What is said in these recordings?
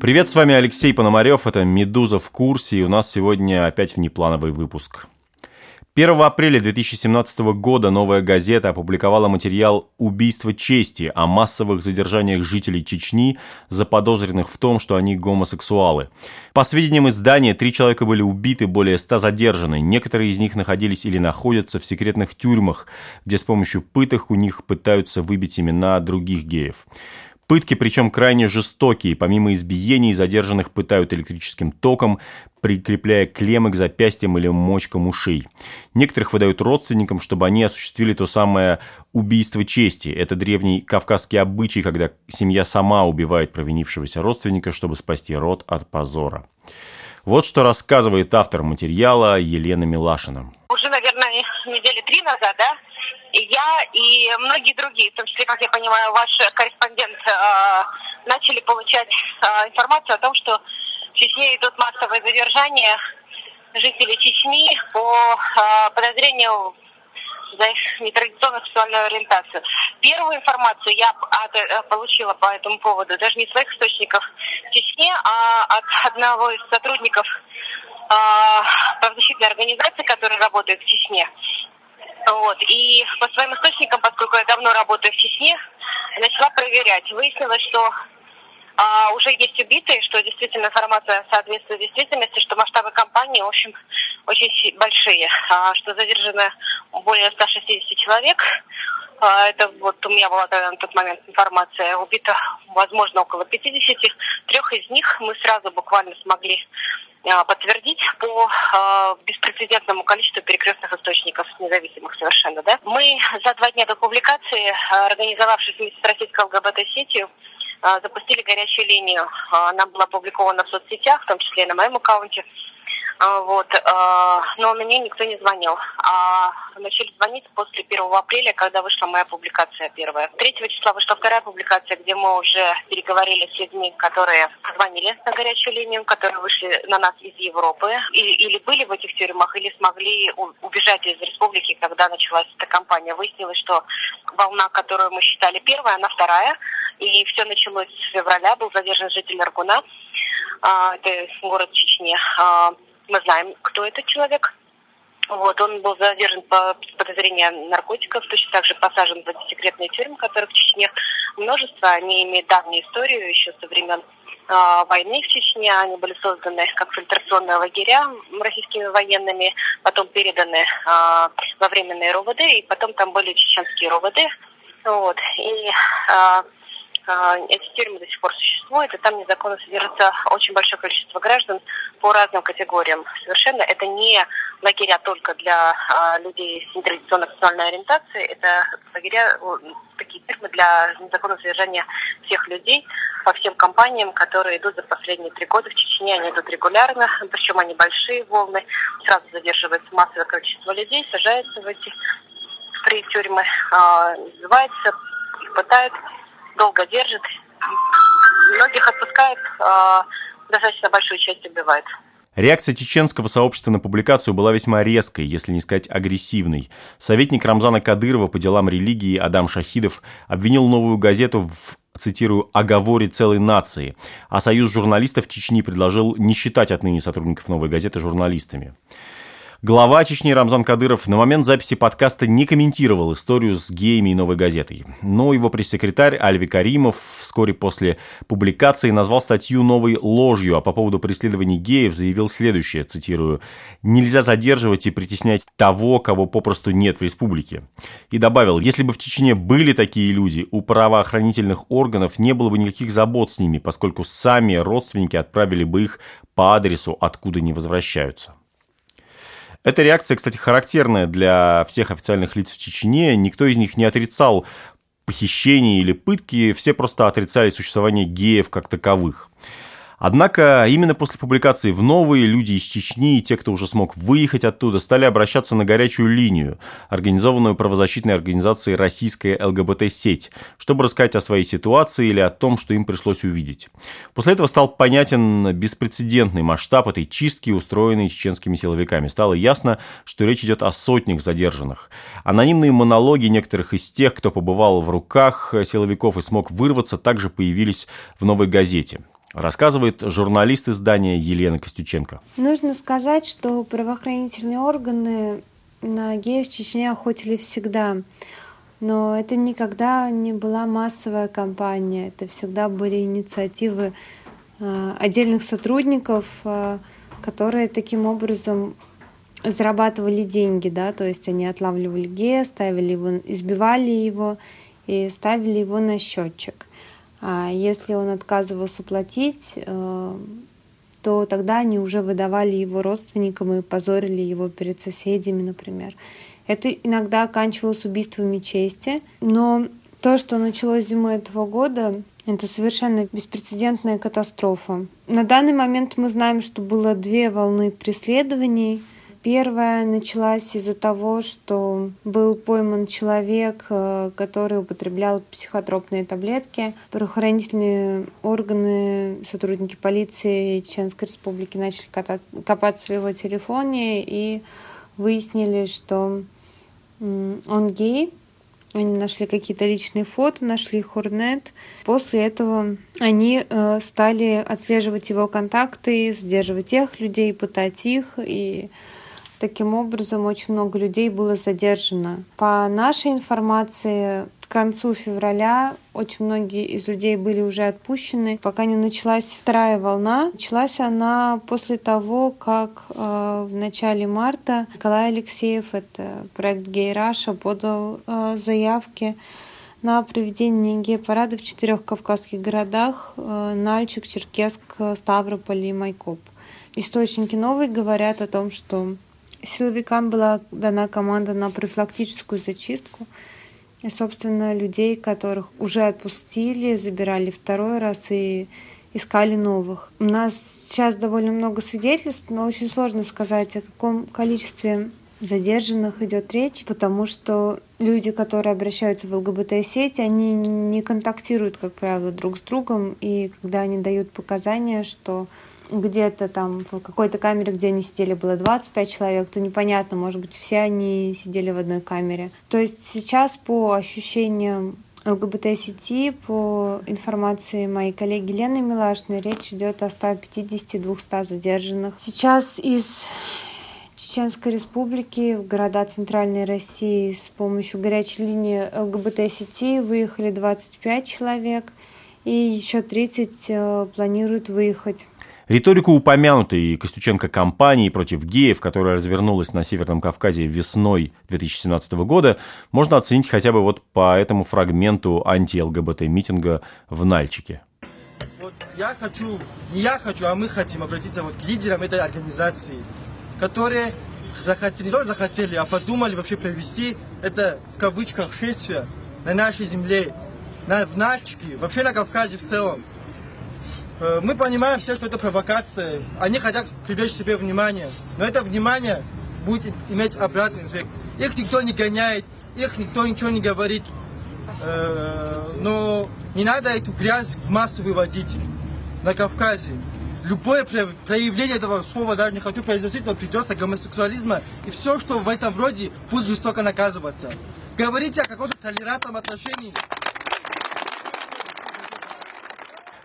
Привет, с вами Алексей Пономарев, это «Медуза в курсе», и у нас сегодня опять внеплановый выпуск. 1 апреля 2017 года «Новая газета» опубликовала материал «Убийство чести» о массовых задержаниях жителей Чечни, заподозренных в том, что они гомосексуалы. По сведениям издания, три человека были убиты, более ста задержаны. Некоторые из них находились или находятся в секретных тюрьмах, где с помощью пыток у них пытаются выбить имена других геев. Пытки, причем крайне жестокие. Помимо избиений, задержанных пытают электрическим током, прикрепляя клеммы к запястьям или мочкам ушей. Некоторых выдают родственникам, чтобы они осуществили то самое убийство чести. Это древний кавказский обычай, когда семья сама убивает провинившегося родственника, чтобы спасти род от позора. Вот что рассказывает автор материала Елена Милашина. Уже, наверное, недели три назад, да, я и многие другие, в том числе, как я понимаю, ваш корреспондент, э, начали получать э, информацию о том, что в Чечне идут массовые задержания жителей Чечни по э, подозрению за их нетрадиционную сексуальную ориентацию. Первую информацию я от, получила по этому поводу даже не своих источников в Чечне, а от одного из сотрудников э, правозащитной организации, которая работает в Чечне. Вот. И по своим источникам, поскольку я давно работаю в Чечне, начала проверять. Выяснилось, что а, уже есть убитые, что действительно информация соответствует действительности, что масштабы компании, в общем, очень большие, а, что задержано более 160 человек. А, это вот у меня была на тот момент информация. Убито, возможно, около 50. Трех из них мы сразу буквально смогли подтвердить по э, беспрецедентному количеству перекрестных источников, независимых совершенно. Да? Мы за два дня до публикации, организовавшись вместе с российской ЛГБТ-сетью, запустили горячую линию. Она была опубликована в соцсетях, в том числе и на моем аккаунте. А, вот, а, но мне никто не звонил. А начали звонить после 1 апреля, когда вышла моя публикация первая. 3 числа вышла вторая публикация, где мы уже переговорили с людьми, которые звонили на горячую линию, которые вышли на нас из Европы, или, или были в этих тюрьмах, или смогли убежать из республики, когда началась эта кампания. Выяснилось, что волна, которую мы считали первая, она вторая, и все началось с февраля, был задержан житель Аргуна, это город Чечни, мы знаем, кто этот человек. Вот, он был задержан по подозрению наркотиков, точно так же посажен в секретные тюрьмы, которых в Чечне множество. Они имеют давнюю историю еще со времен э, войны в Чечне. Они были созданы как фильтрационные лагеря российскими военными, потом переданы э, во временные РОВД, и потом там были чеченские РОВД. Вот, и э, эти тюрьмы до сих пор существуют, и там незаконно содержится очень большое количество граждан по разным категориям. Совершенно это не лагеря только для а, людей с нетрадиционной сексуальной ориентацией, это лагеря, такие тюрьмы для незаконного содержания всех людей по всем компаниям, которые идут за последние три года в Чечне. Они идут регулярно, причем они большие волны, сразу задерживается массовое количество людей, сажаются в эти три тюрьмы, а, избиваются, их пытают долго держит. Многих отпускает, а достаточно большую часть убивает. Реакция чеченского сообщества на публикацию была весьма резкой, если не сказать агрессивной. Советник Рамзана Кадырова по делам религии Адам Шахидов обвинил новую газету в цитирую, «оговоре целой нации», а Союз журналистов Чечни предложил не считать отныне сотрудников «Новой газеты» журналистами. Глава Чечни Рамзан Кадыров на момент записи подкаста не комментировал историю с геями и новой газетой. Но его пресс-секретарь Альви Каримов вскоре после публикации назвал статью новой ложью, а по поводу преследований геев заявил следующее, цитирую, «Нельзя задерживать и притеснять того, кого попросту нет в республике». И добавил, если бы в Чечне были такие люди, у правоохранительных органов не было бы никаких забот с ними, поскольку сами родственники отправили бы их по адресу, откуда не возвращаются. Эта реакция, кстати, характерная для всех официальных лиц в Чечне. Никто из них не отрицал похищения или пытки, все просто отрицали существование геев как таковых. Однако именно после публикации в «Новые» люди из Чечни и те, кто уже смог выехать оттуда, стали обращаться на горячую линию, организованную правозащитной организацией «Российская ЛГБТ-сеть», чтобы рассказать о своей ситуации или о том, что им пришлось увидеть. После этого стал понятен беспрецедентный масштаб этой чистки, устроенной чеченскими силовиками. Стало ясно, что речь идет о сотнях задержанных. Анонимные монологи некоторых из тех, кто побывал в руках силовиков и смог вырваться, также появились в «Новой газете». Рассказывает журналист издания Елена Костюченко. Нужно сказать, что правоохранительные органы на геев в Чечне охотили всегда. Но это никогда не была массовая кампания. Это всегда были инициативы э, отдельных сотрудников, э, которые таким образом зарабатывали деньги, да, то есть они отлавливали гея, ставили его, избивали его и ставили его на счетчик. А если он отказывался платить, э, то тогда они уже выдавали его родственникам и позорили его перед соседями, например. Это иногда оканчивалось убийствами чести, но то, что началось зимой этого года, это совершенно беспрецедентная катастрофа. На данный момент мы знаем, что было две волны преследований — Первая началась из-за того, что был пойман человек, э, который употреблял психотропные таблетки. Правоохранительные органы, сотрудники полиции Чеченской Республики начали копаться в его телефоне и выяснили, что он гей. Они нашли какие-то личные фото, нашли хорнет. После этого они э, стали отслеживать его контакты, задерживать тех людей, пытать их и Таким образом, очень много людей было задержано. По нашей информации, к концу февраля очень многие из людей были уже отпущены, пока не началась вторая волна. Началась она после того, как э, в начале марта Николай Алексеев, это проект Гей Раша, подал э, заявки на проведение гей-парада в четырех кавказских городах э, Нальчик, Черкесск, Ставрополь и Майкоп. Источники новые говорят о том, что Силовикам была дана команда на профилактическую зачистку. И, собственно, людей, которых уже отпустили, забирали второй раз и искали новых. У нас сейчас довольно много свидетельств, но очень сложно сказать, о каком количестве задержанных идет речь, потому что люди, которые обращаются в ЛГБТ-сети, они не контактируют, как правило, друг с другом, и когда они дают показания, что где-то там в какой-то камере, где они сидели, было 25 человек, то непонятно, может быть, все они сидели в одной камере. То есть сейчас по ощущениям ЛГБТ-сети, по информации моей коллеги Лены Милашной, речь идет о 150-200 задержанных. Сейчас из Чеченской Республики в города Центральной России с помощью горячей линии ЛГБТ-сети выехали 25 человек, и еще 30 э, планируют выехать. Риторику упомянутой Костюченко кампании против геев, которая развернулась на Северном Кавказе весной 2017 года, можно оценить хотя бы вот по этому фрагменту анти-ЛГБТ-митинга в Нальчике. Вот я хочу, не я хочу, а мы хотим обратиться вот к лидерам этой организации, которые захотели, не только захотели, а подумали вообще провести это в кавычках шествие на нашей земле, на, в Нальчике, вообще на Кавказе в целом. Э, мы понимаем все, что это провокация. Они хотят привлечь себе внимание. Но это внимание будет иметь обратный эффект. Их никто не гоняет, их никто ничего не говорит. Э, но не надо эту грязь в массу выводить на Кавказе. Любое проявление этого слова, даже не хочу произносить, но придется гомосексуализма, и все, что в этом роде, будет жестоко наказываться. Говорите о каком-то толерантном отношении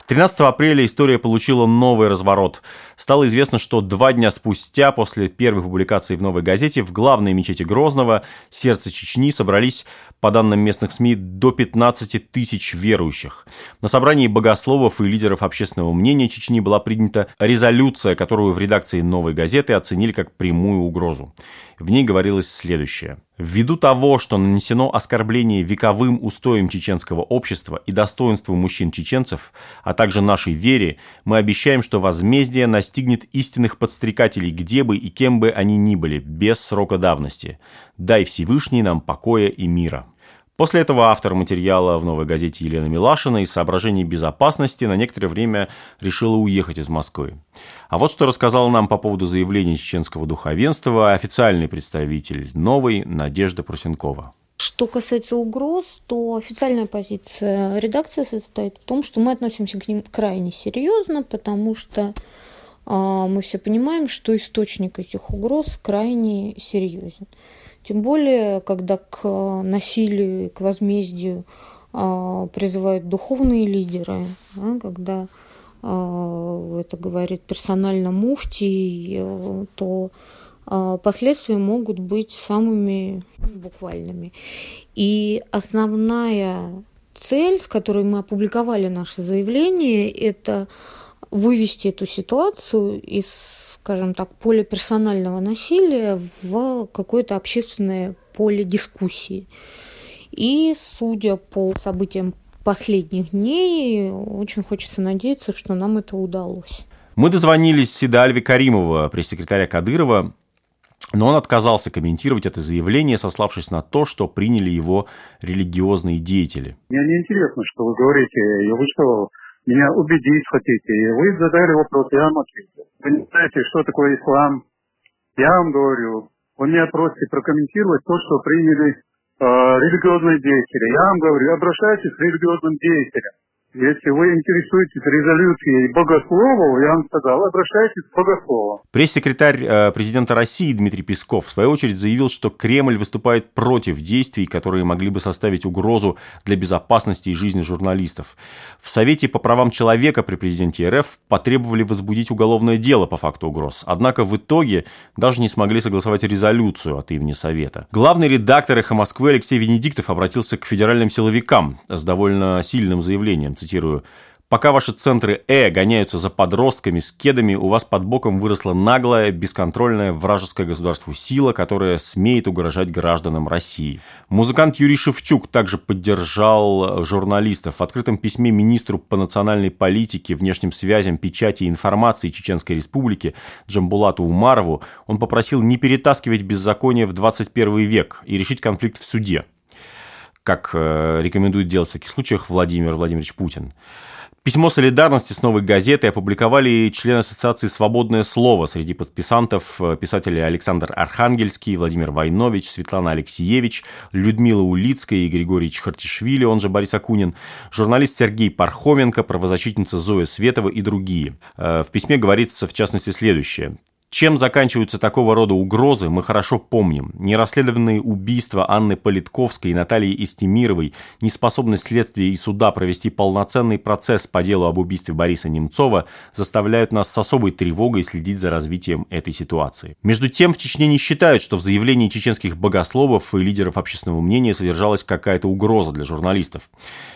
13 апреля история получила новый разворот. Стало известно, что два дня спустя, после первой публикации в «Новой газете», в главной мечети Грозного, сердце Чечни, собрались, по данным местных СМИ, до 15 тысяч верующих. На собрании богословов и лидеров общественного мнения Чечни была принята резолюция, которую в редакции «Новой газеты» оценили как прямую угрозу. В ней говорилось следующее. Ввиду того, что нанесено оскорбление вековым устоям чеченского общества и достоинству мужчин-чеченцев, а также нашей вере, мы обещаем, что возмездие настигнет истинных подстрекателей, где бы и кем бы они ни были, без срока давности. Дай Всевышний нам покоя и мира. После этого автор материала в «Новой газете» Елена Милашина из соображений безопасности на некоторое время решила уехать из Москвы. А вот что рассказала нам по поводу заявления чеченского духовенства официальный представитель «Новой» Надежда Прусенкова. Что касается угроз, то официальная позиция редакции состоит в том, что мы относимся к ним крайне серьезно, потому что э, мы все понимаем, что источник этих угроз крайне серьезен. Тем более, когда к насилию и к возмездию а, призывают духовные лидеры, да, когда это говорит персонально муфти, то последствия могут быть самыми буквальными. И основная цель, с которой мы опубликовали наше заявление, это вывести эту ситуацию из, скажем так, поля персонального насилия в какое-то общественное поле дискуссии. И, судя по событиям последних дней, очень хочется надеяться, что нам это удалось. Мы дозвонились Сида Альви Каримова, пресс-секретаря Кадырова, но он отказался комментировать это заявление, сославшись на то, что приняли его религиозные деятели. Мне не интересно, что вы говорите. Вы что, меня убедить хотите? Вы задали вопрос, я вам ответил. Вы не знаете, что такое ислам? Я вам говорю. Вы меня просите прокомментировать то, что приняли э, религиозные деятели. Я вам говорю, обращайтесь к религиозным деятелям. Если вы интересуетесь резолюцией богословов, я вам сказал, обращайтесь к богословам. Пресс-секретарь э, президента России Дмитрий Песков в свою очередь заявил, что Кремль выступает против действий, которые могли бы составить угрозу для безопасности и жизни журналистов. В Совете по правам человека при президенте РФ потребовали возбудить уголовное дело по факту угроз. Однако в итоге даже не смогли согласовать резолюцию от имени Совета. Главный редактор «Эхо Москвы» Алексей Венедиктов обратился к федеральным силовикам с довольно сильным заявлением цитирую, Пока ваши центры Э гоняются за подростками с кедами, у вас под боком выросла наглая, бесконтрольная вражеское государству сила, которая смеет угрожать гражданам России. Музыкант Юрий Шевчук также поддержал журналистов. В открытом письме министру по национальной политике, внешним связям, печати и информации Чеченской Республики Джамбулату Умарову он попросил не перетаскивать беззаконие в 21 век и решить конфликт в суде как э, рекомендует делать в таких случаях Владимир Владимирович Путин. Письмо солидарности с новой газетой опубликовали члены Ассоциации «Свободное слово». Среди подписантов э, писатели Александр Архангельский, Владимир Войнович, Светлана Алексеевич, Людмила Улицкая и Григорий Чхартишвили, он же Борис Акунин, журналист Сергей Пархоменко, правозащитница Зоя Светова и другие. Э, в письме говорится, в частности, следующее. Чем заканчиваются такого рода угрозы, мы хорошо помним. Нерасследованные убийства Анны Политковской и Натальи Истемировой, неспособность следствия и суда провести полноценный процесс по делу об убийстве Бориса Немцова заставляют нас с особой тревогой следить за развитием этой ситуации. Между тем, в Чечне не считают, что в заявлении чеченских богословов и лидеров общественного мнения содержалась какая-то угроза для журналистов.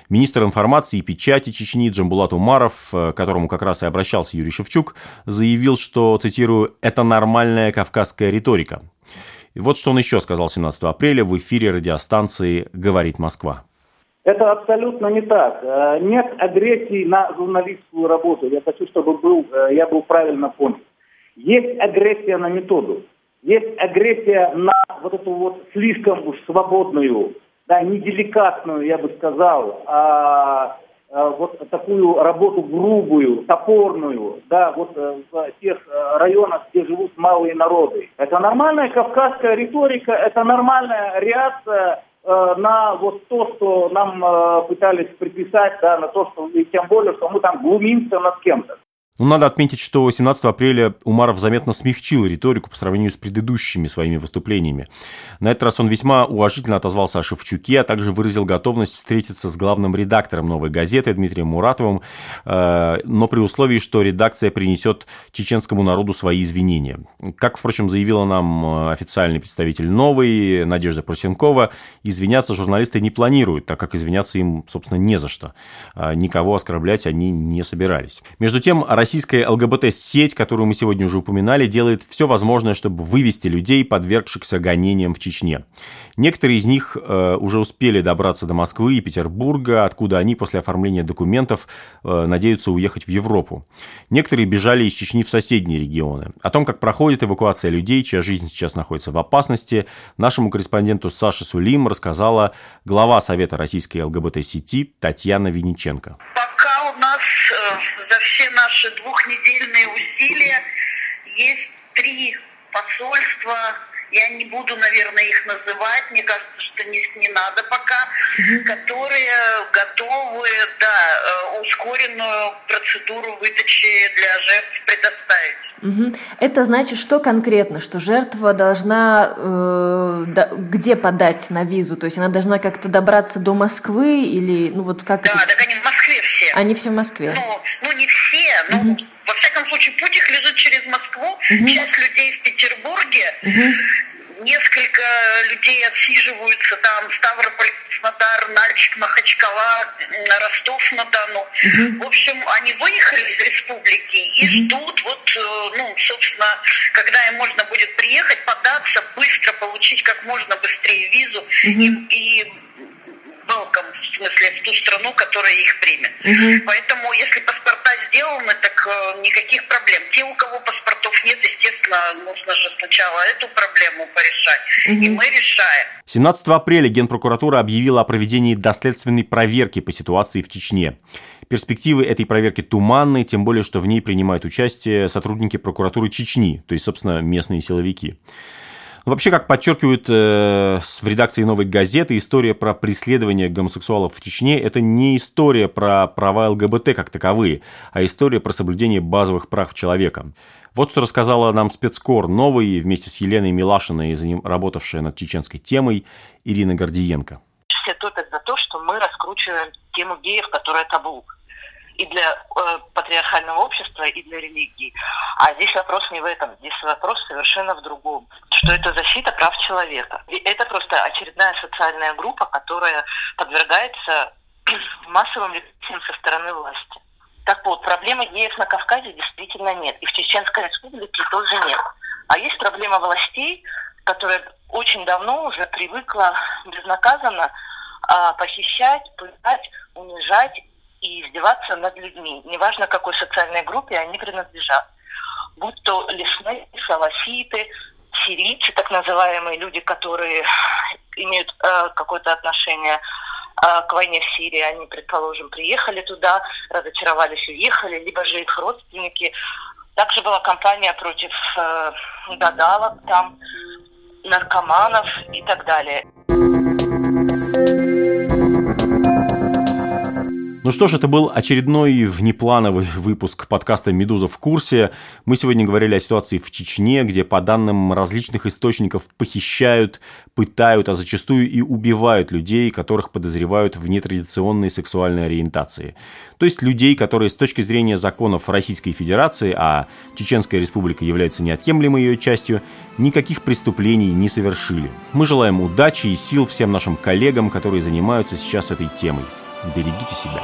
Министр информации и печати Чечни Джамбулат Умаров, э, к которому как раз и обращался Юрий Шевчук, заявил, что, цитирую, «это нормальная кавказская риторика». И вот что он еще сказал 17 апреля в эфире радиостанции «Говорит Москва». Это абсолютно не так. Э, нет агрессии на журналистскую работу. Я хочу, чтобы был, э, я был правильно понят. Есть агрессия на методу. Есть агрессия на вот эту вот слишком уж свободную да, не деликатную, я бы сказал, а вот такую работу грубую, топорную, да, вот э, в тех э, районах, где живут малые народы. Это нормальная кавказская риторика, это нормальная реакция э, на вот то, что нам пытались приписать, да, на то, что, и тем более, что мы там глумимся над кем-то. Ну, надо отметить, что 17 апреля Умаров заметно смягчил риторику по сравнению с предыдущими своими выступлениями. На этот раз он весьма уважительно отозвался о Шевчуке, а также выразил готовность встретиться с главным редактором «Новой газеты» Дмитрием Муратовым, э, но при условии, что редакция принесет чеченскому народу свои извинения. Как, впрочем, заявила нам э, официальный представитель «Новой» Надежда Просенкова, извиняться журналисты не планируют, так как извиняться им, собственно, не за что. Э, никого оскорблять они не собирались. Между тем, Россия российская ЛГБТ-сеть, которую мы сегодня уже упоминали, делает все возможное, чтобы вывести людей, подвергшихся гонениям в Чечне. Некоторые из них э, уже успели добраться до Москвы и Петербурга, откуда они после оформления документов э, надеются уехать в Европу. Некоторые бежали из Чечни в соседние регионы. О том, как проходит эвакуация людей, чья жизнь сейчас находится в опасности, нашему корреспонденту Саше Сулим рассказала глава Совета российской ЛГБТ-сети Татьяна Винниченко. За все наши двухнедельные усилия есть три посольства, я не буду, наверное, их называть, мне кажется, что не, не надо пока, угу. которые готовы, да, э, ускоренную процедуру выдачи для жертв предоставить. Угу. Это значит, что конкретно, что жертва должна э, да, где подать на визу, то есть она должна как-то добраться до Москвы или, ну вот как? Да, это... так они в. Они все в Москве. Ну, ну не все, Ну, угу. во всяком случае, путь их лежит через Москву. Угу. Часть людей в Петербурге. Угу несколько людей отсиживаются там, Ставрополь, Краснодар, Нальчик, Махачкала, Ростов-на-Дону. Угу. В общем, они выехали из республики и угу. ждут, вот, э, ну, собственно, когда им можно будет приехать, податься, быстро получить как можно быстрее визу угу. и, и welcome, смысле, в ту страну, которая их примет. Угу. Поэтому, если паспорта сделаны, так э, никаких проблем. Те, у кого паспортов нет, естественно, нужно же сначала эту проблему порешать. Угу. И мы решаем. 17 апреля Генпрокуратура объявила о проведении доследственной проверки по ситуации в Чечне. Перспективы этой проверки туманны, тем более, что в ней принимают участие сотрудники прокуратуры Чечни, то есть, собственно, местные силовики. Вообще, как подчеркивают э, в редакции «Новой газеты», история про преследование гомосексуалов в Чечне – это не история про права ЛГБТ как таковые, а история про соблюдение базовых прав человека. Вот что рассказала нам спецкор новый, вместе с Еленой Милашиной, работавшая над чеченской темой, Ирина Гордиенко. Все топят за то, что мы раскручиваем тему геев, которая табу и для э, патриархального общества, и для религии. А здесь вопрос не в этом, здесь вопрос совершенно в другом, что это защита прав человека. И это просто очередная социальная группа, которая подвергается массовым репрессиям со стороны власти. Так вот, проблемы геев на Кавказе действительно нет, и в Чеченской республике тоже нет. А есть проблема властей, которая очень давно уже привыкла безнаказанно а, похищать, пытать, унижать и издеваться над людьми, неважно какой социальной группе они принадлежат. Будь то лесные, салафиты, сирийцы, так называемые люди, которые имеют э, какое-то отношение э, к войне в Сирии, они, предположим, приехали туда, разочаровались, уехали, либо же их родственники. Также была кампания против э, гадалок, там, наркоманов и так далее. Ну что ж, это был очередной внеплановый выпуск подкаста «Медуза в курсе». Мы сегодня говорили о ситуации в Чечне, где по данным различных источников похищают, пытают, а зачастую и убивают людей, которых подозревают в нетрадиционной сексуальной ориентации. То есть людей, которые с точки зрения законов Российской Федерации, а Чеченская Республика является неотъемлемой ее частью, никаких преступлений не совершили. Мы желаем удачи и сил всем нашим коллегам, которые занимаются сейчас этой темой. Берегите себя.